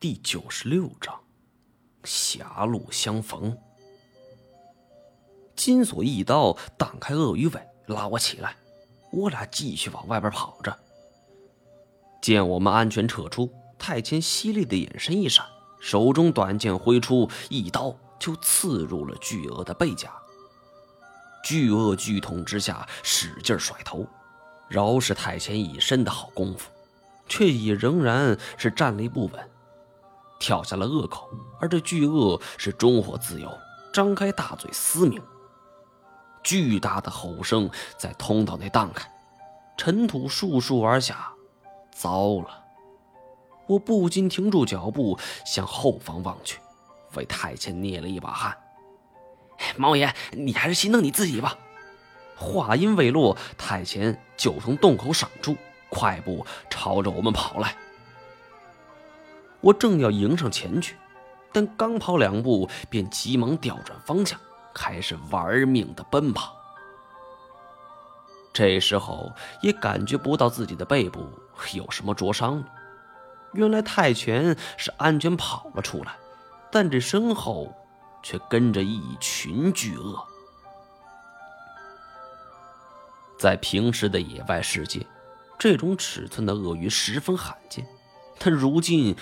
第九十六章，狭路相逢。金锁一刀挡开鳄鱼尾，拉我起来。我俩继续往外边跑着。见我们安全撤出，太谦犀利的眼神一闪，手中短剑挥出，一刀就刺入了巨鳄的背甲。巨鳄剧痛之下使劲甩头，饶是太谦一身的好功夫，却也仍然是站立不稳。跳下了鳄口，而这巨鳄是中火自由，张开大嘴嘶鸣。巨大的吼声在通道内荡开，尘土簌簌而下。糟了！我不禁停住脚步，向后方望去，为太监捏了一把汗。猫爷，你还是心疼你自己吧。话音未落，太监就从洞口闪出，快步朝着我们跑来。我正要迎上前去，但刚跑两步，便急忙调转方向，开始玩命的奔跑。这时候也感觉不到自己的背部有什么灼伤了。原来泰拳是安全跑了出来，但这身后却跟着一群巨鳄。在平时的野外世界，这种尺寸的鳄鱼十分罕见，但如今……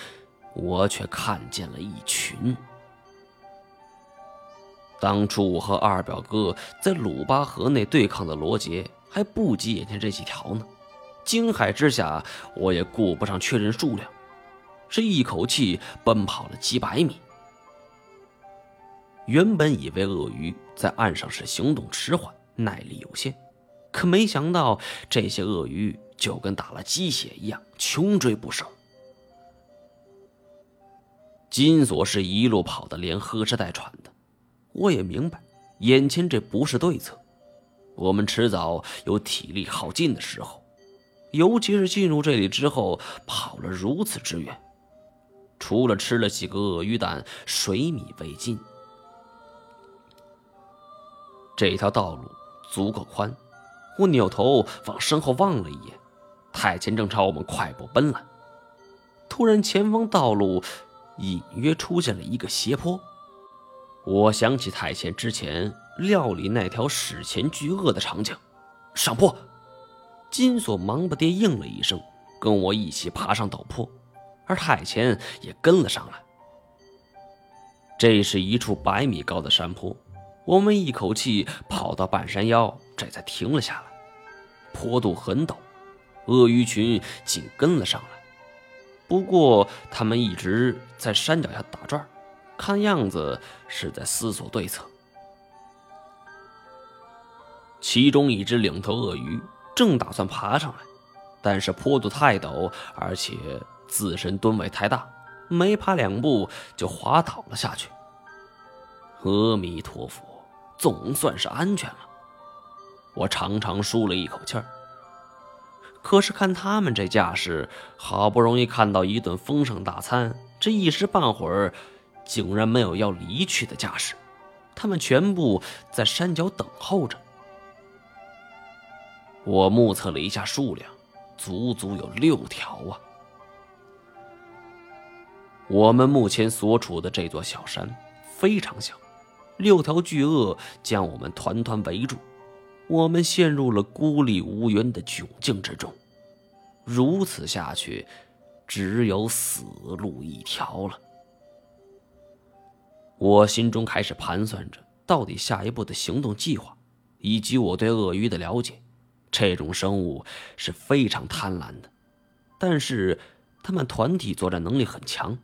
我却看见了一群。当初我和二表哥在鲁巴河内对抗的罗杰还不及眼前这几条呢，惊骇之下，我也顾不上确认数量，是一口气奔跑了几百米。原本以为鳄鱼在岸上是行动迟缓、耐力有限，可没想到这些鳄鱼就跟打了鸡血一样，穷追不舍。金锁是一路跑的，连喝着带喘的。我也明白，眼前这不是对策。我们迟早有体力耗尽的时候，尤其是进入这里之后，跑了如此之远，除了吃了几个鳄鱼蛋，水米未进。这条道路足够宽，我扭头往身后望了一眼，太监正朝我们快步奔来。突然，前方道路。隐约出现了一个斜坡，我想起太前之前料理那条史前巨鳄的场景。上坡，金锁忙不迭应了一声，跟我一起爬上陡坡，而太前也跟了上来。这是一处百米高的山坡，我们一口气跑到半山腰，这才停了下来。坡度很陡，鳄鱼群紧跟了上来。不过，他们一直在山脚下打转，看样子是在思索对策。其中一只领头鳄鱼正打算爬上来，但是坡度太陡，而且自身吨位太大，没爬两步就滑倒了下去。阿弥陀佛，总算是安全了。我长长舒了一口气儿。可是看他们这架势，好不容易看到一顿丰盛大餐，这一时半会儿竟然没有要离去的架势。他们全部在山脚等候着。我目测了一下数量，足足有六条啊！我们目前所处的这座小山非常小，六条巨鳄将我们团团围住。我们陷入了孤立无援的窘境之中，如此下去，只有死路一条了。我心中开始盘算着，到底下一步的行动计划，以及我对鳄鱼的了解。这种生物是非常贪婪的，但是它们团体作战能力很强。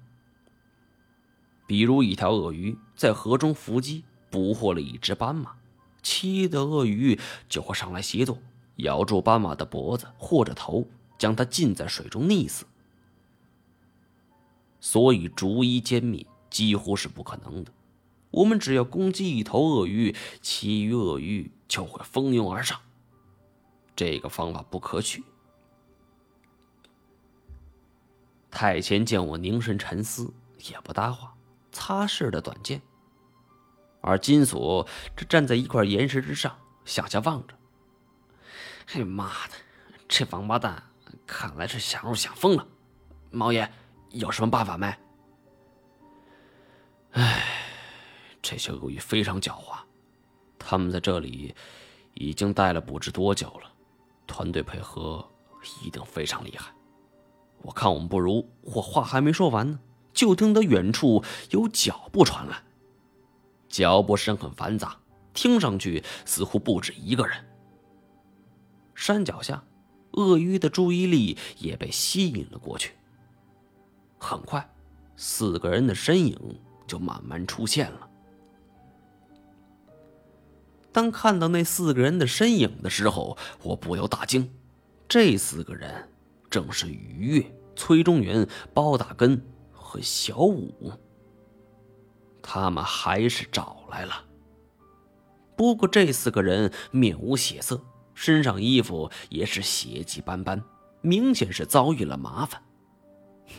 比如一条鳄鱼在河中伏击，捕获了一只斑马。其余的鳄鱼就会上来协作，咬住斑马的脖子或者头，将它浸在水中溺死。所以逐一歼灭几乎是不可能的。我们只要攻击一头鳄鱼，其余鳄鱼就会蜂拥而上。这个方法不可取。太监见我凝神沉思，也不搭话，擦拭着短剑。而金锁这站在一块岩石之上向下望着。嘿妈的，这王八蛋看来是想入想疯了。毛爷有什么办法没？哎，这些鳄鱼非常狡猾，他们在这里已经待了不知多久了，团队配合一定非常厉害。我看我们不如……我话还没说完呢，就听得远处有脚步传来。脚步声很繁杂，听上去似乎不止一个人。山脚下，鳄鱼的注意力也被吸引了过去。很快，四个人的身影就慢慢出现了。当看到那四个人的身影的时候，我不由大惊。这四个人正是于越、崔中原、包大根和小五。他们还是找来了。不过这四个人面无血色，身上衣服也是血迹斑斑，明显是遭遇了麻烦。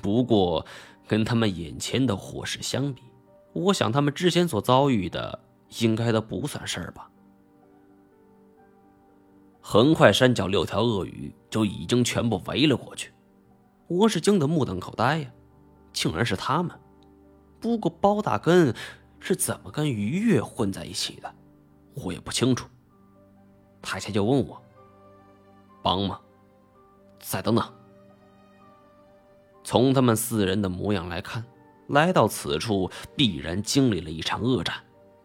不过，跟他们眼前的祸事相比，我想他们之前所遭遇的应该都不算事儿吧。很快，山脚六条鳄鱼就已经全部围了过去。我是惊得目瞪口呆呀，竟然是他们！不过包大根是怎么跟于越混在一起的，我也不清楚。台下就问我：“帮吗？再等等。”从他们四人的模样来看，来到此处必然经历了一场恶战，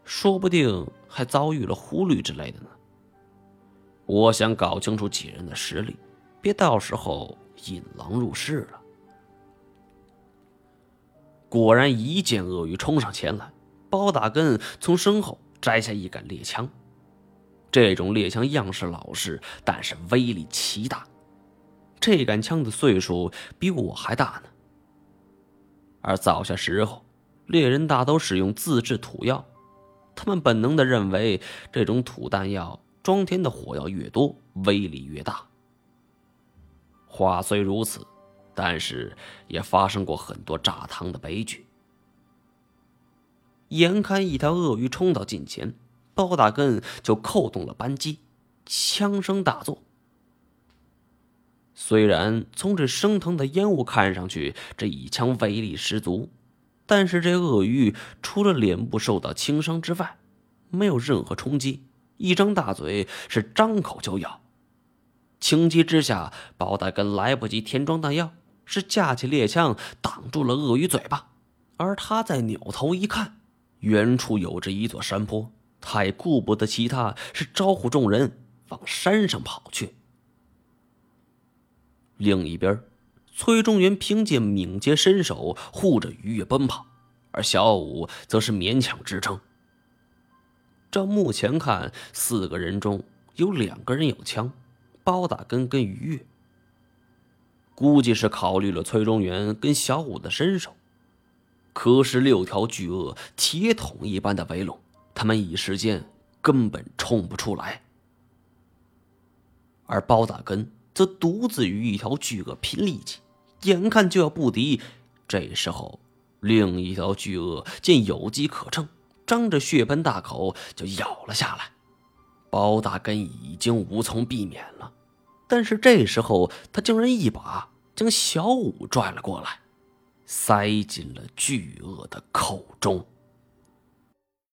说不定还遭遇了忽略之类的呢。我想搞清楚几人的实力，别到时候引狼入室了。果然，一见鳄鱼冲上前来，包大根从身后摘下一杆猎枪。这种猎枪样式老式，但是威力奇大。这杆枪的岁数比我还大呢。而早些时候，猎人大都使用自制土药，他们本能的认为这种土弹药。装填的火药越多，威力越大。话虽如此，但是也发生过很多炸膛的悲剧。眼看一条鳄鱼冲到近前，包大根就扣动了扳机，枪声大作。虽然从这升腾的烟雾看上去，这一枪威力十足，但是这鳄鱼除了脸部受到轻伤之外，没有任何冲击。一张大嘴是张口就咬，情急之下，包大根来不及填装弹药，是架起猎枪挡住了鳄鱼嘴巴。而他再扭头一看，远处有着一座山坡，他也顾不得其他，是招呼众人往山上跑去。另一边，崔中原凭借敏捷身手护着鱼跃奔跑，而小五则是勉强支撑。照目前看，四个人中有两个人有枪，包大根跟鱼跃。估计是考虑了崔中原跟小五的身手。可是六条巨鳄铁桶一般的围拢，他们一时间根本冲不出来。而包大根则独自与一条巨鳄拼力气，眼看就要不敌。这时候，另一条巨鳄见有机可乘。张着血盆大口就咬了下来，包大根已经无从避免了。但是这时候，他竟然一把将小五拽了过来，塞进了巨鳄的口中。